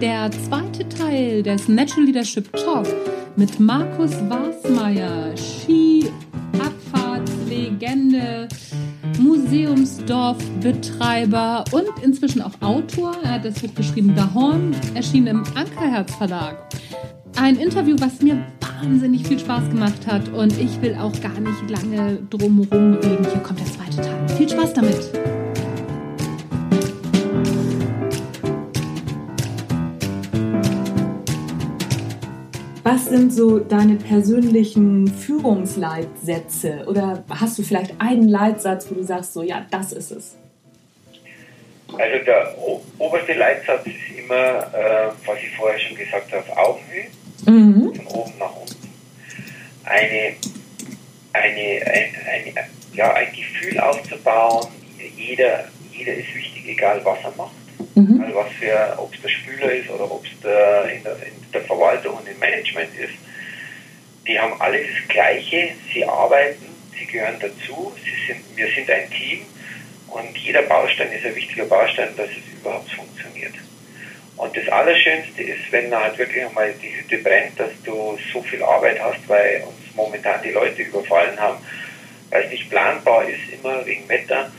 der zweite Teil des Natural Leadership Talk mit Markus Wasmeier, Ski-Abfahrtslegende, Museumsdorfbetreiber und inzwischen auch Autor. Er hat das Buch geschrieben Dahorn, erschienen im Ankerherz Verlag. Ein Interview, was mir wahnsinnig viel Spaß gemacht hat und ich will auch gar nicht lange drumherum reden. Hier kommt der zweite Teil. Viel Spaß damit! Was sind so deine persönlichen Führungsleitsätze? Oder hast du vielleicht einen Leitsatz, wo du sagst, so ja, das ist es? Also der oberste Leitsatz ist immer, äh, was ich vorher schon gesagt habe, Augenhöhe, mhm. von oben nach unten. Eine, eine, ein, ein, ja, ein Gefühl aufzubauen, jeder, jeder ist wichtig, egal was er macht. Mhm. Also was für, ob es der Spüler ist oder ob es der, in, der, in der Verwaltung und im Management ist. Die haben alle das Gleiche, sie arbeiten, sie gehören dazu, sie sind, wir sind ein Team und jeder Baustein ist ein wichtiger Baustein, dass es überhaupt funktioniert. Und das Allerschönste ist, wenn halt wirklich einmal die Hütte brennt, dass du so viel Arbeit hast, weil uns momentan die Leute überfallen haben, weil es nicht planbar ist, immer wegen Wetter.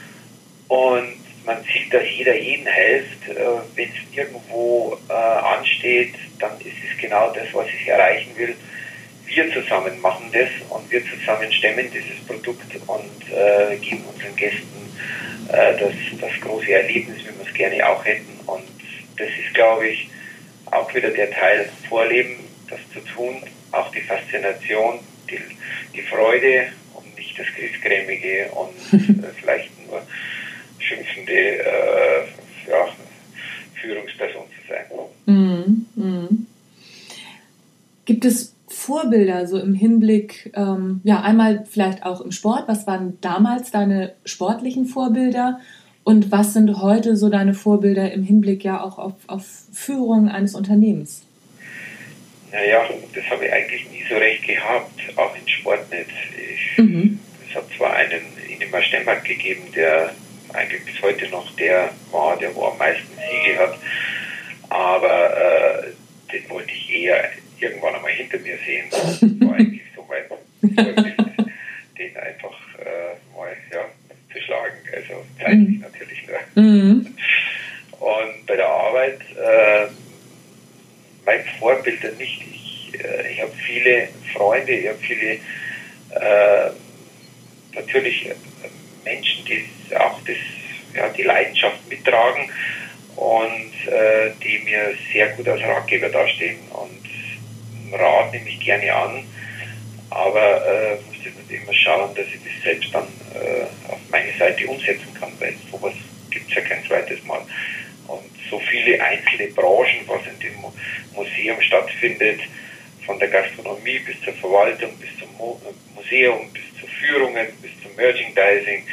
Und man sieht, dass jeder jeden hilft. Äh, Wenn es irgendwo äh, ansteht, dann ist es genau das, was ich erreichen will. Wir zusammen machen das und wir zusammen stemmen dieses Produkt und äh, geben unseren Gästen das, das große Erlebnis, wie wir es gerne auch hätten. Das ist, glaube ich, auch wieder der Teil Vorleben, das zu tun, auch die Faszination, die, die Freude und nicht das Griesgrämige und äh, vielleicht nur schimpfende äh, ja, Führungsperson zu sein. Mhm. Mhm. Gibt es Vorbilder so im Hinblick, ähm, ja, einmal vielleicht auch im Sport, was waren damals deine sportlichen Vorbilder und was sind heute so deine Vorbilder im Hinblick ja auch auf, auf Führung eines Unternehmens? Naja, das habe ich eigentlich nie so recht gehabt, auch im Sport nicht. Ich, mhm. Es hat zwar einen Ingemar Stemmert gegeben, der eigentlich bis heute noch der war, der wo am meisten Siege hat. Aber äh, den wollte ich eher irgendwann einmal hinter mir sehen. Das war eigentlich so mein Vorbild, den einfach äh, mal ja, zu schlagen. Also zeitlich mhm. natürlich nur. Mhm. Und bei der Arbeit, äh, mein Vorbild nicht. Ich, äh, ich habe viele Freunde, ich habe viele äh, natürlich äh, Menschen, die auch das, ja, die Leidenschaft mittragen und äh, die mir sehr gut als Ratgeber dastehen. Und Rat nehme ich gerne an, aber äh, muss ich immer schauen, dass ich das selbst dann äh, auf meine Seite umsetzen kann, weil sowas gibt es ja kein zweites Mal. Und so viele einzelne Branchen, was in dem Museum stattfindet, von der Gastronomie bis zur Verwaltung, bis zum Museum, bis zu Führungen, bis zum Merchandising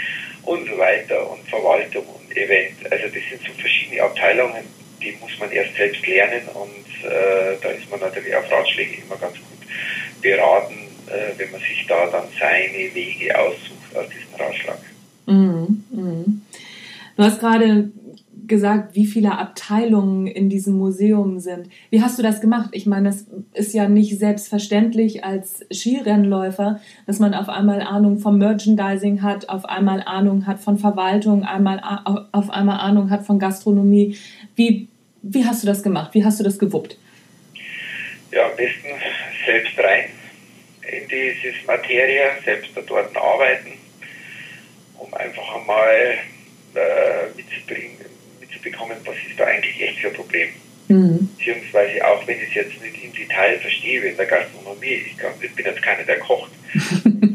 und so weiter und Verwaltung und Event. Also das sind so verschiedene Abteilungen, die muss man erst selbst lernen und äh, da ist man natürlich auf Ratschläge immer ganz gut beraten, äh, wenn man sich da dann seine Wege aussucht aus diesem Ratschlag. Mhm, mh. Du hast gerade gesagt, wie viele Abteilungen in diesem Museum sind. Wie hast du das gemacht? Ich meine, das ist ja nicht selbstverständlich als Skirennläufer, dass man auf einmal Ahnung vom Merchandising hat, auf einmal Ahnung hat von Verwaltung, einmal auf einmal Ahnung hat von Gastronomie. Wie, wie hast du das gemacht? Wie hast du das gewuppt? Ja, am besten selbst rein in dieses Materie, selbst dort arbeiten, um einfach einmal äh, mitzubringen, mitzubekommen, was ist da eigentlich echt für ein Problem. Mhm. Beziehungsweise auch wenn ich es jetzt nicht im Detail verstehe, in der Gastronomie, ich, kann, ich bin jetzt keiner, der kocht,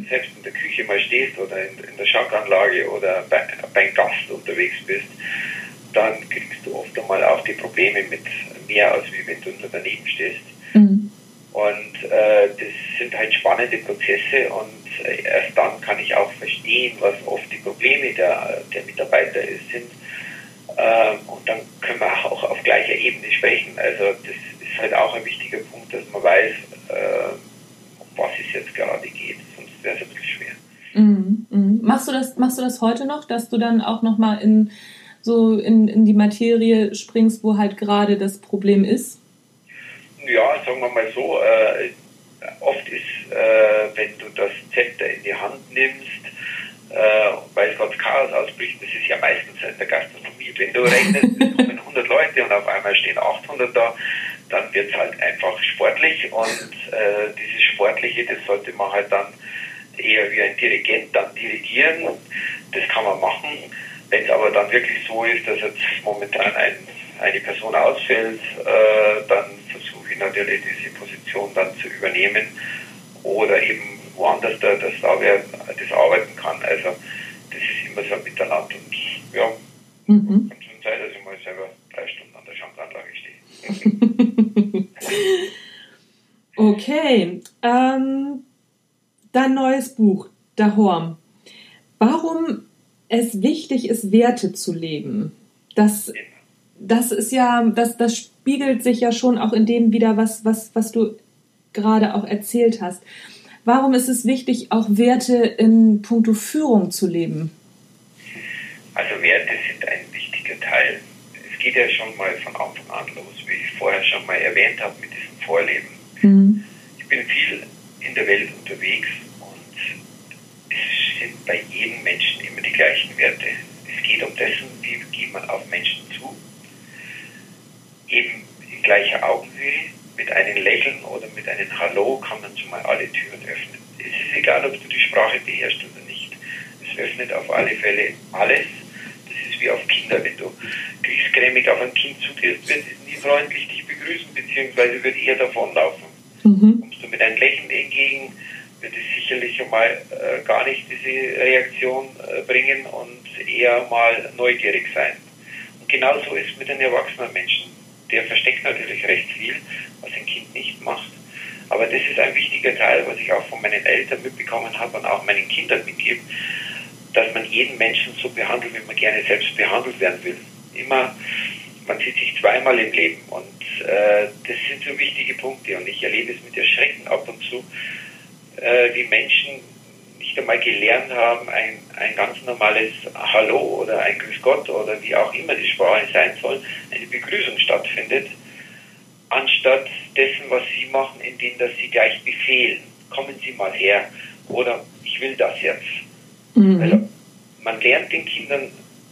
selbst in der Küche mal stehst oder in, in der Schankanlage oder bei, beim Gast unterwegs bist, dann kriegst du oft einmal auch die Probleme mit mehr, als wie wenn du nur daneben stehst. Mhm. Und äh, das sind halt spannende Prozesse und äh, erst dann kann ich auch verstehen, was oft die Probleme der, der Mitarbeiter sind ähm, und dann können wir auch auf gleicher Ebene sprechen. Also das ist halt auch ein wichtiger Punkt, dass man weiß, äh, um was es jetzt gerade geht, sonst wäre es ein bisschen schwer. Mhm, mh. Machst, du das, machst du das heute noch, dass du dann auch nochmal in, so in, in die Materie springst, wo halt gerade das Problem ist? Ja, sagen wir mal so, äh, oft ist, äh, wenn du das Zepter in die Hand nimmst, äh, weil gerade Chaos ausbricht, das ist ja meistens in der Gastronomie. Wenn du rechnest, es kommen 100 Leute und auf einmal stehen 800 da, dann wird es halt einfach sportlich und äh, dieses Sportliche, das sollte man halt dann eher wie ein Dirigent dann dirigieren. Das kann man machen. Wenn es aber dann wirklich so ist, dass jetzt momentan ein, eine Person ausfällt, äh, dann versuche ich natürlich diese Position dann zu übernehmen oder eben woanders da, da wer das arbeiten kann. Also das ist immer so ein Miteinander und ja, mhm. kann schon sein, dass ich mal selber drei Stunden an der Schankanlage stehe. okay, ähm, dein neues Buch, Dahorm. Warum es wichtig ist, Werte zu leben. Das, das ist ja, das, das spiegelt sich ja schon auch in dem wieder, was, was, was du gerade auch erzählt hast. Warum ist es wichtig, auch Werte in puncto Führung zu leben? Also Werte sind ein wichtiger Teil. Es geht ja schon mal von Anfang an los, wie ich vorher schon mal erwähnt habe mit diesem Vorleben. Mhm. Ich bin viel in der Welt unterwegs und es sind bei jedem Menschen immer die gleichen Werte. Es geht um dessen, wie geht man auf Menschen zu, eben in gleicher Augenhöhe, mit einem Lächeln oder mit einem Hallo kann man schon mal alle Türen öffnen. Es ist egal, ob du die Sprache beherrschst oder nicht. Es öffnet auf alle Fälle alles. Das ist wie auf Kinder. Wenn du kriegsgrämig auf ein Kind zugehst, wird es nie freundlich dich begrüßen, beziehungsweise wird eher davonlaufen. Mhm. Kommst du mit einem Lächeln entgegen, wird es sicherlich schon mal äh, gar nicht diese Reaktion äh, bringen und eher mal neugierig sein. Und genauso ist es mit den erwachsenen Menschen. Der versteckt natürlich recht viel, was ein Kind nicht macht. Aber das ist ein wichtiger Teil, was ich auch von meinen Eltern mitbekommen habe und auch meinen Kindern mitgebe, dass man jeden Menschen so behandelt, wie man gerne selbst behandelt werden will. Immer, man sieht sich zweimal im Leben und äh, das sind so wichtige Punkte und ich erlebe es mit Erschrecken ab und zu, äh, wie Menschen nicht einmal gelernt haben, ein, ein ganz normales Hallo oder ein Grüß Gott oder wie auch immer die Sprache sein soll, eine Begrüßung stattfindet, anstatt dessen, was sie machen, indem dass sie gleich befehlen, kommen Sie mal her oder ich will das jetzt. Mhm. Also man lernt den Kindern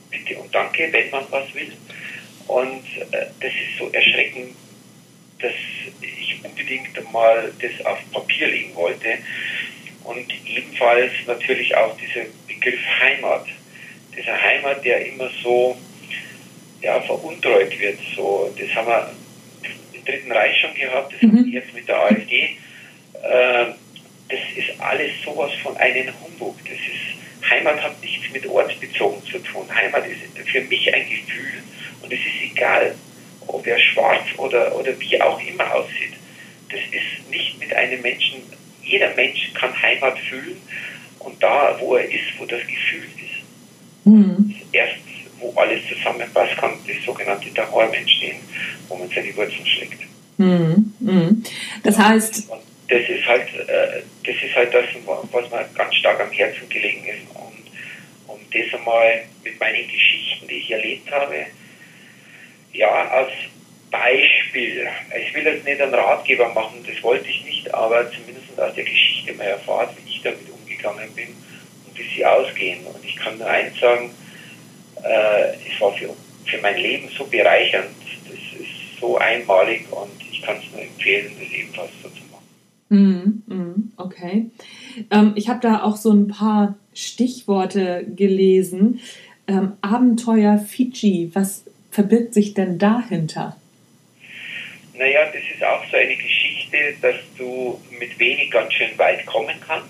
bitte und danke, wenn man was will. Und äh, das ist so erschreckend, dass ich unbedingt mal das auf Papier legen wollte. Und ebenfalls natürlich auch dieser Begriff Heimat. Dieser Heimat, der immer so ja, veruntreut wird. So, das haben wir im Dritten Reich schon gehabt, das mhm. haben wir jetzt mit der AfD. Äh, das ist alles sowas von einem Humbug. Das ist, Heimat hat nichts mit ortsbezogen zu tun. Heimat ist für mich ein Gefühl und es ist egal, ob er schwarz oder, oder wie auch immer aussieht. Das ist nicht mit einem Menschen, jeder Mensch kann Heimat fühlen und da, wo er ist, wo das Gefühl ist. Mhm. Erst, wo alles zusammenpasst, kann das sogenannte Daheim entstehen, wo man seine Wurzeln schlägt. Mhm. Mhm. Das heißt. Und das ist halt, äh, das ist halt das, was mir ganz stark am Herzen gelegen ist. Und um das einmal mit meinen Geschichten, die ich erlebt habe, ja, als Beispiel, ich will jetzt nicht einen Ratgeber machen, das wollte ich nicht, aber zumindest der Geschichte mal erfahren, wie ich damit umgegangen bin und wie sie ausgehen. Und ich kann nur eins sagen, äh, es war für, für mein Leben so bereichernd, das ist so einmalig und ich kann es nur empfehlen, das ebenfalls so zu machen. Mm, mm, okay. Ähm, ich habe da auch so ein paar Stichworte gelesen. Ähm, Abenteuer Fiji, was verbirgt sich denn dahinter? Naja, das ist auch so eine Geschichte, dass du mit wenig ganz schön weit kommen kannst,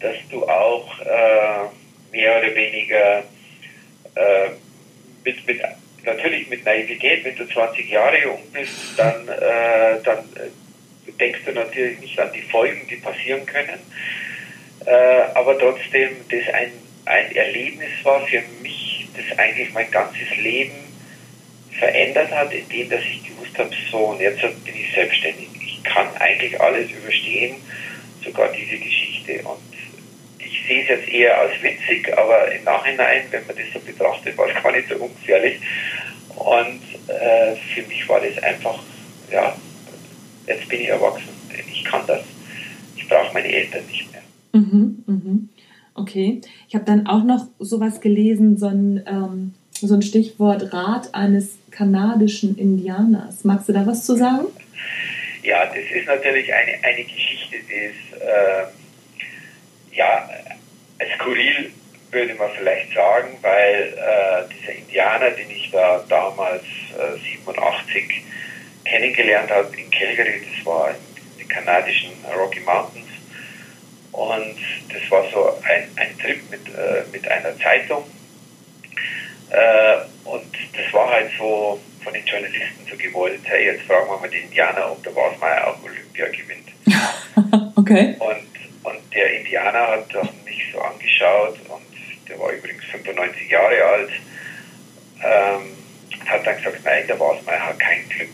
dass du auch äh, mehr oder weniger äh, mit, mit, natürlich mit Naivität, wenn du 20 Jahre jung bist, dann, äh, dann äh, denkst du natürlich nicht an die Folgen, die passieren können, äh, aber trotzdem das ein, ein Erlebnis war für mich, das eigentlich mein ganzes Leben verändert hat, indem dass ich gewusst habe, so und jetzt bin ich selbstständig. Kann eigentlich alles überstehen, sogar diese Geschichte. Und ich sehe es jetzt eher als witzig, aber im Nachhinein, wenn man das so betrachtet, war es gar nicht so ungefährlich. Und äh, für mich war das einfach, ja, jetzt bin ich erwachsen. Ich kann das. Ich brauche meine Eltern nicht mehr. Mhm, mhm. Okay. Ich habe dann auch noch sowas gelesen, so ein, ähm, so ein Stichwort Rat eines kanadischen Indianers. Magst du da was zu sagen? Ja, das ist natürlich eine, eine Geschichte, die ist, äh, ja, skurril würde man vielleicht sagen, weil äh, dieser Indianer, den ich da damals äh, 87 kennengelernt habe in Calgary, das war in den kanadischen Rocky Mountains, und das war so ein, ein Trip mit, äh, mit einer Zeitung. Äh, und das war halt so von den Journalisten so gewollt, hey, jetzt fragen wir mal den Indianer, ob der Wasmeier auch Olympia gewinnt. okay. Und, und der Indianer hat mich so angeschaut und der war übrigens 95 Jahre alt, ähm, hat dann gesagt, nein, der Wasmeier hat kein Glück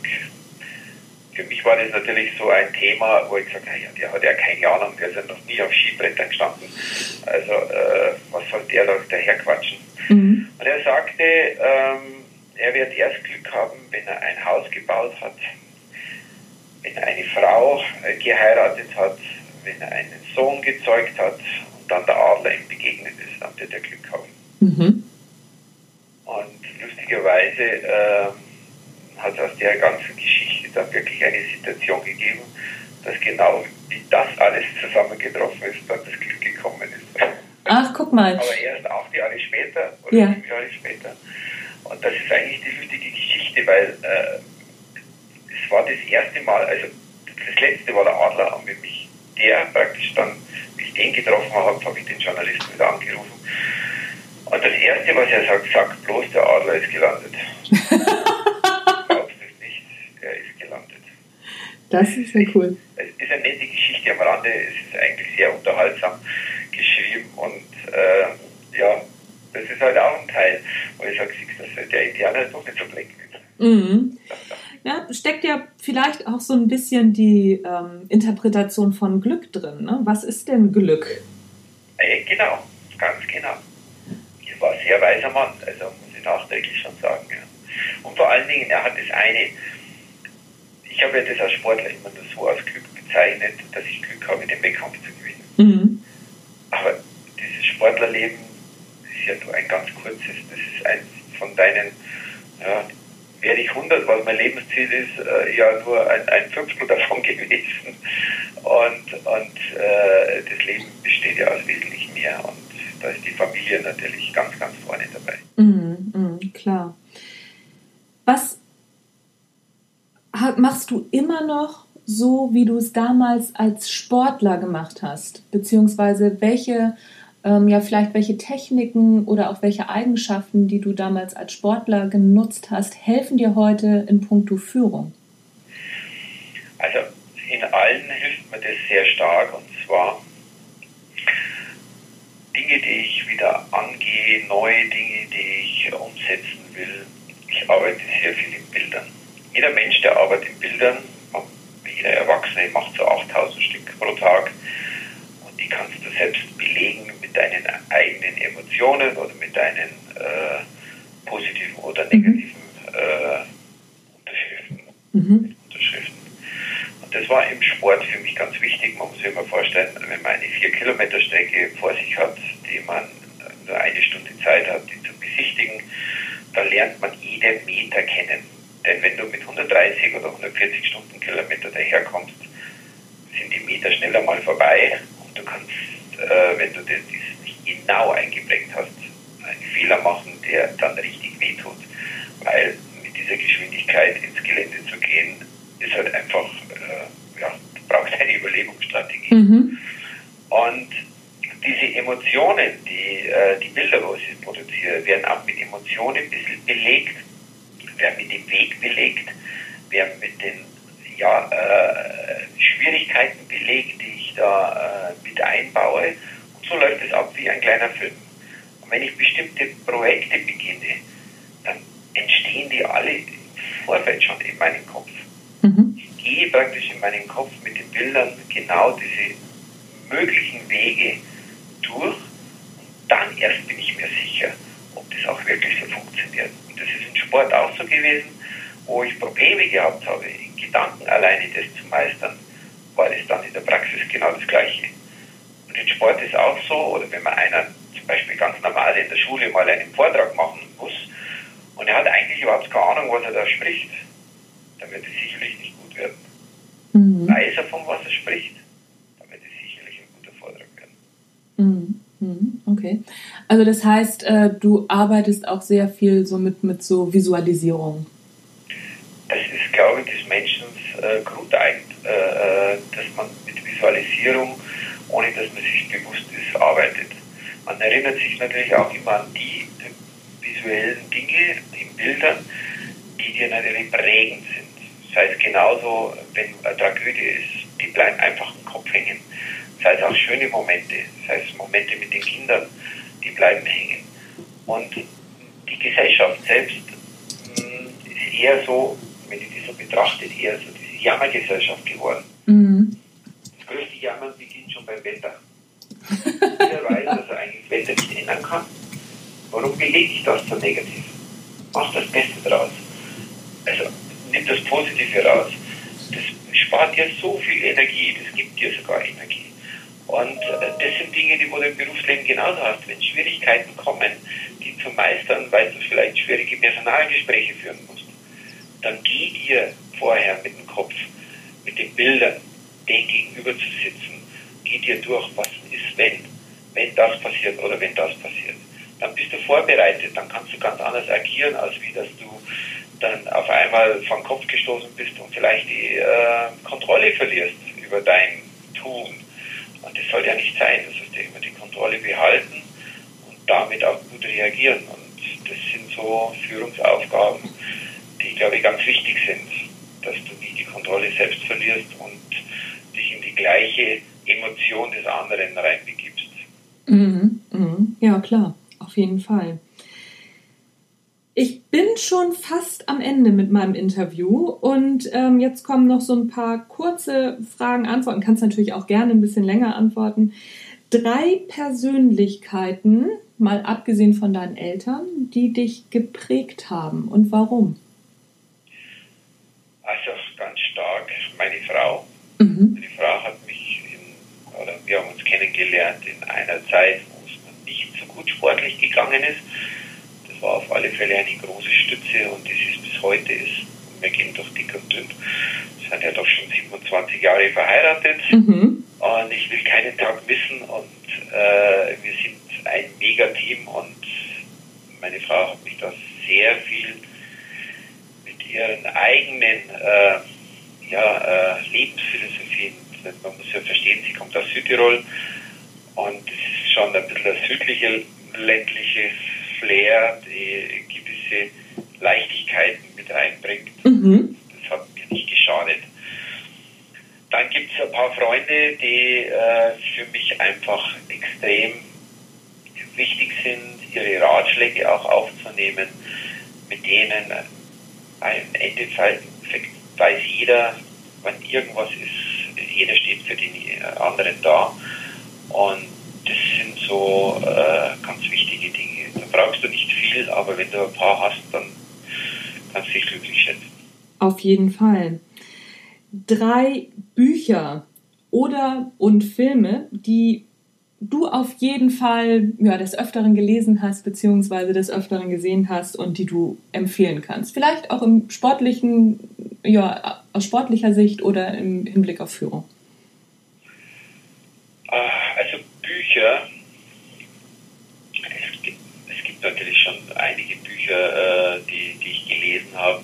für mich war das natürlich so ein Thema, wo ich gesagt habe, der hat ja keine Ahnung, der ist ja noch nie auf Skibrettern gestanden. Also äh, was soll der da daherquatschen? Mhm. Und er sagte, ähm, er wird erst Glück haben, wenn er ein Haus gebaut hat, wenn er eine Frau äh, geheiratet hat, wenn er einen Sohn gezeugt hat und dann der Adler ihm begegnet ist, dann wird er Glück haben. Mhm. Und lustigerweise äh, hat aus der ganzen Geschichte dann wirklich eine Situation gegeben, dass genau wie das alles zusammengetroffen ist, dann das Glück gekommen ist. Ach, guck mal. Aber erst acht Jahre später oder ja. sieben Jahre später. Und das ist eigentlich die lustige Geschichte, weil äh, es war das erste Mal, also das letzte war der Adler, und wenn mich der praktisch dann, wie ich den getroffen habe, habe ich den Journalisten wieder angerufen. Und das erste, was er sagt, sagt bloß, der Adler ist gelandet. Das ist ja cool. Es ist eine nette Geschichte am Rande, es ist eigentlich sehr unterhaltsam geschrieben und äh, das ist halt auch ein Teil, wo ich sage, dass der Indianer doch nicht so ist. Mhm. Ja, steckt ja vielleicht auch so ein bisschen die ähm, Interpretation von Glück drin. Ne? Was ist denn Glück? Äh, genau, ganz genau. Er war ein sehr weiser Mann, also muss ich nachträglich schon sagen. Ja. Und vor allen Dingen, er hat das eine, ich habe ja das als Sportler immer nur so als Glück bezeichnet, dass ich Glück habe, den Wettkampf zu gewinnen. Mhm. Aber dieses Sportlerleben ist ja nur ein ganz kurzes, das ist eins von deinen, ja, werde ich 100, was mein Lebensziel ist, äh, ja nur ein, ein Fünftel davon gewesen. Und, und äh, das Leben besteht ja aus wesentlich mehr. Und da ist die Familie natürlich ganz, ganz vorne dabei. Mhm, mh, klar. Was machst du immer noch so, wie du es damals als Sportler gemacht hast? Beziehungsweise welche, ähm, ja, vielleicht welche Techniken oder auch welche Eigenschaften, die du damals als Sportler genutzt hast, helfen dir heute in puncto Führung? Also in allen hilft mir das sehr stark und zwar Dinge, die ich wieder angehe, neue Dinge, die ich umsetzen will. Ich arbeite sehr viel in Bildern jeder Mensch, der arbeitet in Bildern, jeder Erwachsene macht so 8000 Stück pro Tag kannst du selbst belegen mit deinen eigenen Emotionen oder mit deinen äh, positiven oder negativen äh, Unterschriften. Mhm. Unterschriften. Und das war im Sport für mich ganz wichtig. Man muss sich immer vorstellen, wenn man eine 4-Kilometer-Strecke vor sich hat, die man nur eine Stunde Zeit hat, die zu besichtigen, dann lernt man jeden Meter kennen denn wenn du mit 130 oder 140 Stundenkilometer daherkommst, sind die Meter schneller mal vorbei und du kannst, äh, wenn du das nicht genau eingeprägt hast, einen Fehler machen, der dann richtig wehtut. Weil mit dieser Geschwindigkeit ins Gelände zu gehen, ist halt einfach, äh, ja, du brauchst eine Überlebensstrategie. Mhm. Und diese Emotionen, die, äh, die Bilder, wo ich produziere, werden auch mit Emotionen ein bisschen belegt werden mit dem Weg belegt, werden mit den ja, äh, Schwierigkeiten belegt, die ich da äh, mit einbaue. So läuft es ab wie ein kleiner Film. Und wenn ich bestimmte Projekte beginne, dann entstehen die alle im Vorfeld schon in meinem Kopf. Mhm. Ich gehe praktisch in meinem Kopf mit den Bildern genau diese möglichen Wege durch und dann erst bin ich mir sicher, ob das auch wirklich so funktioniert. Und das ist im Sport auch so gewesen, wo ich Probleme gehabt habe, in Gedanken alleine das zu meistern, war das dann in der Praxis genau das Gleiche. Und im Sport ist auch so, oder wenn man einer zum Beispiel ganz normal in der Schule mal einen Vortrag machen muss und er hat eigentlich überhaupt keine Ahnung, was er da spricht, dann wird es sicherlich nicht gut werden. Mhm. Weiß er, von was er spricht, dann wird es sicherlich ein guter Vortrag werden. Mhm. mhm. Okay. Also das heißt, äh, du arbeitest auch sehr viel so mit, mit so Visualisierung. Das ist, glaube ich, des Menschen äh, grundeigend, äh, dass man mit Visualisierung, ohne dass man sich bewusst ist, arbeitet. Man erinnert sich natürlich auch immer an die visuellen Dinge in Bildern, die dir natürlich prägend sind. Das heißt genauso, wenn eine Tragödie ist, die bleiben einfach im Kopf hängen. Das heißt auch schöne Momente, das heißt Momente mit den Kindern, die bleiben hängen. Und die Gesellschaft selbst hm, ist eher so, wenn ich die so betrachte, eher so diese Jammergesellschaft geworden. Mhm. Das größte Jammern beginnt schon beim Wetter. Jeder weiß, dass er eigentlich Wetter nicht ändern kann. Warum belege ich das so negativ? Mach das Beste draus. Also nimm das Positive raus. Das spart dir so viel Energie, das gibt dir sogar Energie. Und äh, das sind Dinge, die du im Berufsleben genauso hast. Wenn Schwierigkeiten kommen, die zu meistern, weil du vielleicht schwierige Personalgespräche führen musst, dann geh dir vorher mit dem Kopf, mit den Bildern, den gegenüber zu sitzen, geh dir durch, was ist, wenn, wenn das passiert oder wenn das passiert. Dann bist du vorbereitet, dann kannst du ganz anders agieren, als wie dass du dann auf einmal vom Kopf gestoßen bist und vielleicht die äh, Kontrolle verlierst über dein Tun. Und das soll ja nicht sein. Das heißt, immer die Kontrolle behalten und damit auch gut reagieren. Und das sind so Führungsaufgaben, die, glaube ich, ganz wichtig sind, dass du nie die Kontrolle selbst verlierst und dich in die gleiche Emotion des anderen reinbegibst. Mhm, mhm. Ja, klar, auf jeden Fall. Ich bin schon fast am Ende mit meinem Interview und ähm, jetzt kommen noch so ein paar kurze Fragen, Antworten. Kannst natürlich auch gerne ein bisschen länger antworten. Drei Persönlichkeiten, mal abgesehen von deinen Eltern, die dich geprägt haben und warum? Also ganz stark meine Frau. Mhm. Meine Frau hat mich, in, oder wir haben uns kennengelernt in einer Zeit, wo es nicht so gut sportlich gegangen ist war auf alle Fälle eine große Stütze und das ist bis heute ist. Wir gehen durch dick und dünn. Wir sind ja doch schon 27 Jahre verheiratet mhm. und ich will keinen Tag missen und äh, wir sind ein Mega-Team und meine Frau hat mich da sehr viel mit ihren eigenen äh, ja, äh, Lebensphilosophien, verstehen, sie kommt aus Südtirol und es ist schon ein bisschen ein südliche, ländliches Flair, die gewisse Leichtigkeiten mit reinbringt. Mhm. Das hat mir nicht geschadet. Dann gibt es ein paar Freunde, die äh, für mich einfach extrem wichtig sind, ihre Ratschläge auch aufzunehmen, mit denen am Ende weiß jeder, wenn irgendwas ist, jeder steht für den anderen da. Und das sind so äh, ganz wichtige Dinge brauchst du nicht viel, aber wenn du ein paar hast, dann kannst du dich glücklich schätzen. Auf jeden Fall. Drei Bücher oder und Filme, die du auf jeden Fall ja, des Öfteren gelesen hast, beziehungsweise des Öfteren gesehen hast und die du empfehlen kannst. Vielleicht auch im sportlichen, ja, aus sportlicher Sicht oder im Hinblick auf Führung. Ah, also Bücher, natürlich schon einige Bücher, äh, die, die ich gelesen habe,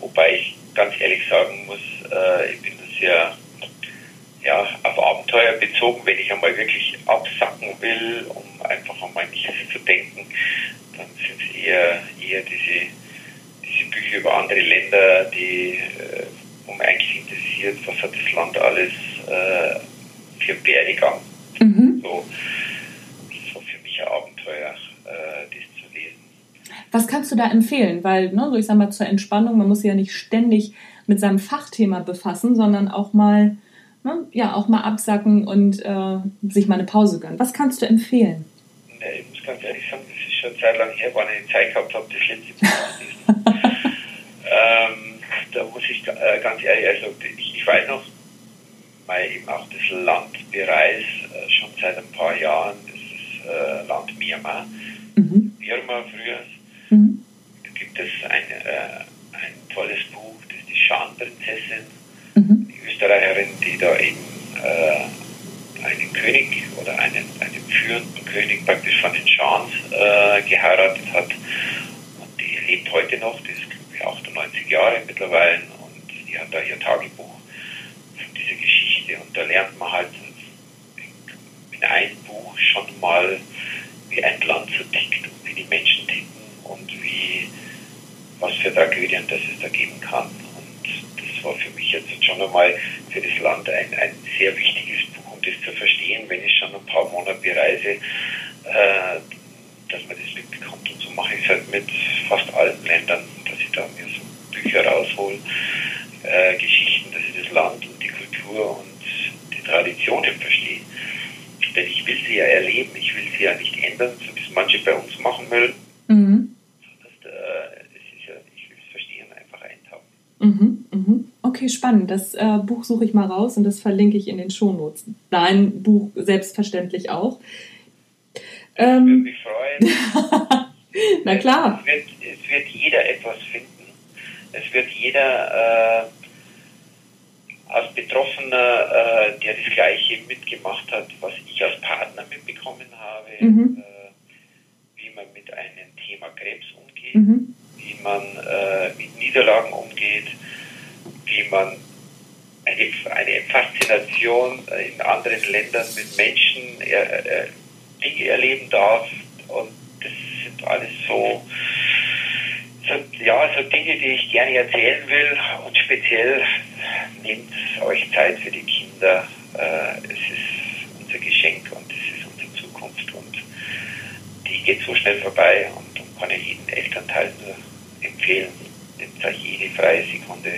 wobei ich ganz ehrlich sagen muss, äh, ich bin sehr ja, auf Abenteuer bezogen, wenn ich einmal wirklich absacken will, um einfach einmal nichts zu denken, dann sind es eher, eher diese, diese Bücher über andere Länder, die, äh, wo man eigentlich interessiert, was hat das Land alles äh, für Bergegang. Mhm. So, so für mich ein Abenteuer, äh, das Was kannst du da empfehlen? Weil, ne, so ich sag mal, zur Entspannung, man muss sich ja nicht ständig mit seinem Fachthema befassen, sondern auch mal, ne, ja, auch mal absacken und äh, sich mal eine Pause gönnen. Was kannst du empfehlen? Nee, ich muss ganz ehrlich sagen, das ist schon Zeit lang her, wann ich Zeit gehabt habe, das letzte lesen. ähm, da muss ich äh, ganz ehrlich, also ich, ich weiß noch, weil eben auch das Land bereist, äh, schon seit ein paar Jahren, das ist äh, Land Myanmar, mhm. Birma früher. Mhm. Da gibt es ein, äh, ein tolles Buch, das ist die Schanprinzessin, mhm. Österreicherin, die da eben äh, einen König oder einen, einen führenden König praktisch von den Schans äh, geheiratet hat. Und die lebt heute noch, die ist glaube ich 98 Jahre mittlerweile und die hat da ihr Tagebuch diese Geschichte. Und da lernt man halt in einem Buch schon mal, wie ein Land so tickt und wie die Menschen ticken und wie, was für Tragödien das es da geben kann. Und das war für mich schon einmal für das Land ein, ein sehr wichtiges Buch, um das zu verstehen, wenn ich schon ein paar Monate bereise, äh, dass man das mitbekommt. Und so mache ich es halt mit fast allen Ländern, dass ich da mir so Bücher raushole, äh, Geschichten, dass ich das Land und die Kultur und die Traditionen verstehe. Denn ich will sie ja erleben, ich will sie ja nicht ändern, so wie es manche bei uns machen wollen. Mhm. Das, äh, das ist ja, ich will es verstehen, einfach eintauchen. Mhm, Okay, spannend. Das äh, Buch suche ich mal raus und das verlinke ich in den Shownotes. Dein Buch selbstverständlich auch. Ähm, würde mich freuen. Na klar. Es wird, es wird jeder etwas finden. Es wird jeder äh, als Betroffener, äh, der das Gleiche mitgemacht hat, was ich als Partner mitbekommen habe, mhm. äh, wie man mit einem Thema Krebs umgeht, mhm. wie man äh, mit Niederlagen umgeht, wie man eine, Faszination in anderen Ländern mit Menschen Dinge erleben darf. Und das sind alles so so, ja, so Dinge, die ich gerne erzählen will und speziell nehmt euch Zeit für die Kinder. Äh, es ist unser Geschenk und es ist unsere Zukunft und die geht so schnell vorbei und, kann ich jeden Elternteil nur empfehlen. Nehmt euch jede freie Sekunde,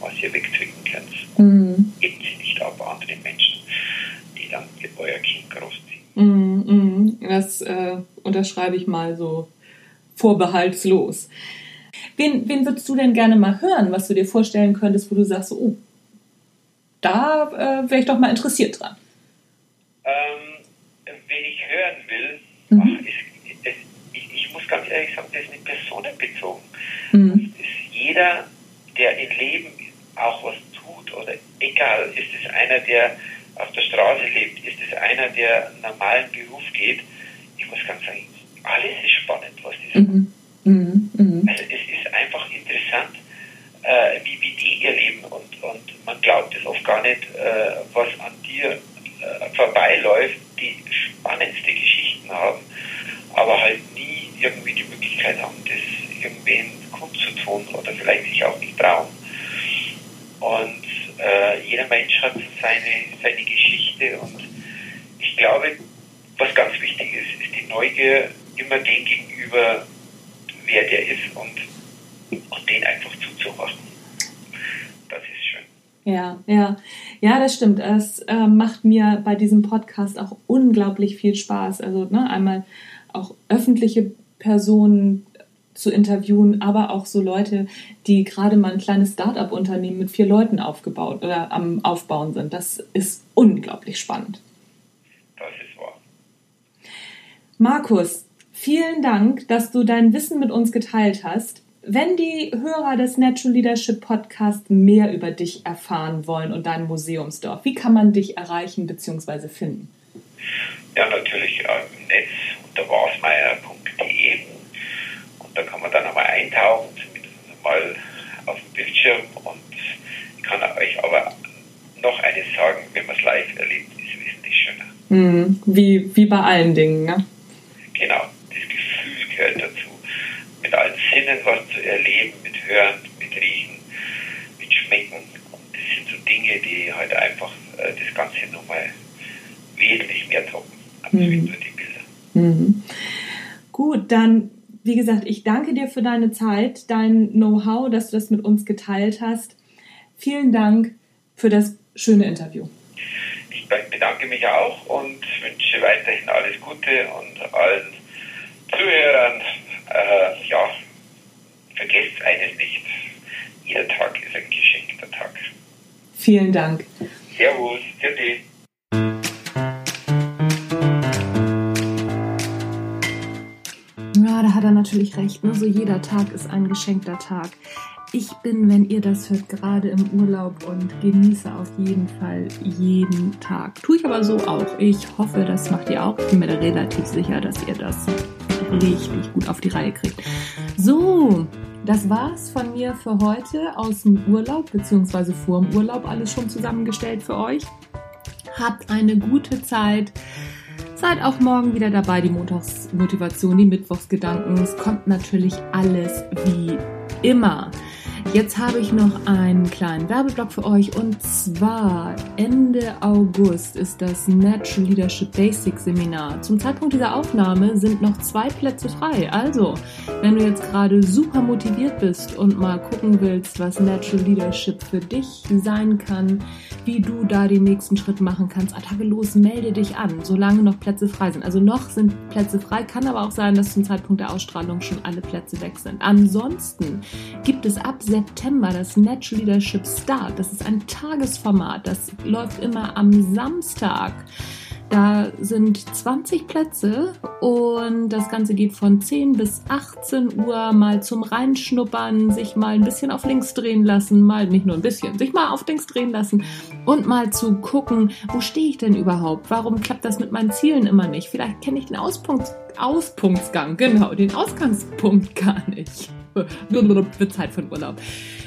was ihr wegzwicken könnt. Mhm. Gebt sie nicht ab anderen Menschen, die dann euer Kind großziehen. Mhm, mhm. Das äh, unterschreibe ich mal so vorbehaltslos. Wen, wen würdest du denn gerne mal hören, was du dir vorstellen könntest, wo du sagst, oh, da äh, wäre ich doch mal interessiert dran? Ähm, wen ich hören will, mhm. ach, ist, ich, ich, muss ganz ehrlich sagen, das ist nicht personenbezogen. Mhm. Das ist jeder, der im Leben auch was tut oder egal, ist es einer, der auf der Straße lebt, ist es einer, der einen normalen Beruf geht, ich muss ganz sagen, alles ist spannend, was die sagen. Mhm. Mhm. mhm. Also es ist einfach interessant, äh, wie, wie die ihr leben und, und man glaubt es oft gar nicht, äh, was an dir äh, vorbeiläuft, die spannendste Geschichten haben, aber halt nie irgendwie die Möglichkeit haben, das irgendwen kundzutun oder vielleicht sich auch nicht trauen. Und äh, jeder Mensch hat seine, seine Geschichte und ich glaube, was ganz wichtig ist, ist die Neugier immer dem gegenüber, wer der ist und, und den einfach zuzuhören. Das ist schön. Ja, ja, ja, das stimmt. Es äh, macht mir bei diesem Podcast auch unglaublich viel Spaß. Also ne, einmal auch öffentliche Personen zu interviewen, aber auch so Leute, die gerade mal ein kleines Start-up-Unternehmen mit vier Leuten aufgebaut oder am Aufbauen sind. Das ist unglaublich spannend. Das ist wahr. Markus, vielen Dank, dass du dein Wissen mit uns geteilt hast. Wenn die Hörer des Natural Leadership Podcast mehr über dich erfahren wollen und dein Museumsdorf, wie kann man dich erreichen bzw. finden? Ja, natürlich im Netz unter wasmeier.de da kann man dann einmal eintauchen, zumindest mal auf dem Bildschirm. Und ich kann euch aber noch eines sagen, wenn man es live erlebt, ist es wesentlich schöner. Mhm. Wie, wie bei allen Dingen, ne? Genau, das Gefühl gehört dazu. Mit allen Sinnen was zu erleben, mit Hören, mit Riechen, mit Schmecken. Das sind so Dinge, die halt einfach äh, das Ganze nochmal wesentlich mehr toppen, als mhm. nur die Bilder. Mhm. Gut, dann wie gesagt, ich danke dir für deine Zeit, dein Know-how, dass du das mit uns geteilt hast. Vielen Dank für das schöne Interview. Ich bedanke mich auch und wünsche weiterhin alles Gute und allen Zuhörern, äh, ja, vergesst eines nicht, jeder Tag ist ein geschenkter Tag. Vielen Dank. Servus, Tschüssi. Ja, da hat er natürlich recht. Ne? So jeder Tag ist ein geschenkter Tag. Ich bin, wenn ihr das hört, gerade im Urlaub und genieße auf jeden Fall jeden Tag. Tue ich aber so auch. Ich hoffe, das macht ihr auch. Ich bin mir da relativ sicher, dass ihr das richtig gut auf die Reihe kriegt. So, das war's von mir für heute aus dem Urlaub, beziehungsweise vor dem Urlaub alles schon zusammengestellt für euch. Habt eine gute Zeit. Seid auch morgen wieder dabei, die Montagsmotivation, die Mittwochsgedanken. Es kommt natürlich alles wie immer. Jetzt habe ich noch einen kleinen Werbeblock für euch und zwar Ende August ist das Natural Leadership Basics Seminar. Zum Zeitpunkt dieser Aufnahme sind noch zwei Plätze frei. Also, wenn du jetzt gerade super motiviert bist und mal gucken willst, was Natural Leadership für dich sein kann, wie du da den nächsten Schritt machen kannst, Attacke los, melde dich an, solange noch Plätze frei sind. Also noch sind Plätze frei, kann aber auch sein, dass zum Zeitpunkt der Ausstrahlung schon alle Plätze weg sind. Ansonsten gibt es ab September das Natural Leadership Start. Das ist ein Tagesformat, das läuft immer am Samstag. Da sind 20 Plätze und das Ganze geht von 10 bis 18 Uhr mal zum Reinschnuppern, sich mal ein bisschen auf links drehen lassen, mal nicht nur ein bisschen, sich mal auf links drehen lassen und mal zu gucken, wo stehe ich denn überhaupt? Warum klappt das mit meinen Zielen immer nicht? Vielleicht kenne ich den Auspunkt, Auspunktsgang, genau, den Ausgangspunkt gar nicht. Wird Zeit für den Urlaub.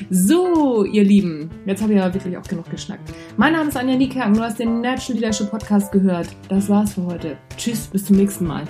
So, ihr Lieben, jetzt habe ich aber wirklich auch genug geschnackt. Mein Name ist Anja Niekerken, du hast den Natural Leadership Podcast gehört. Das war's für heute. Tschüss, bis zum nächsten Mal.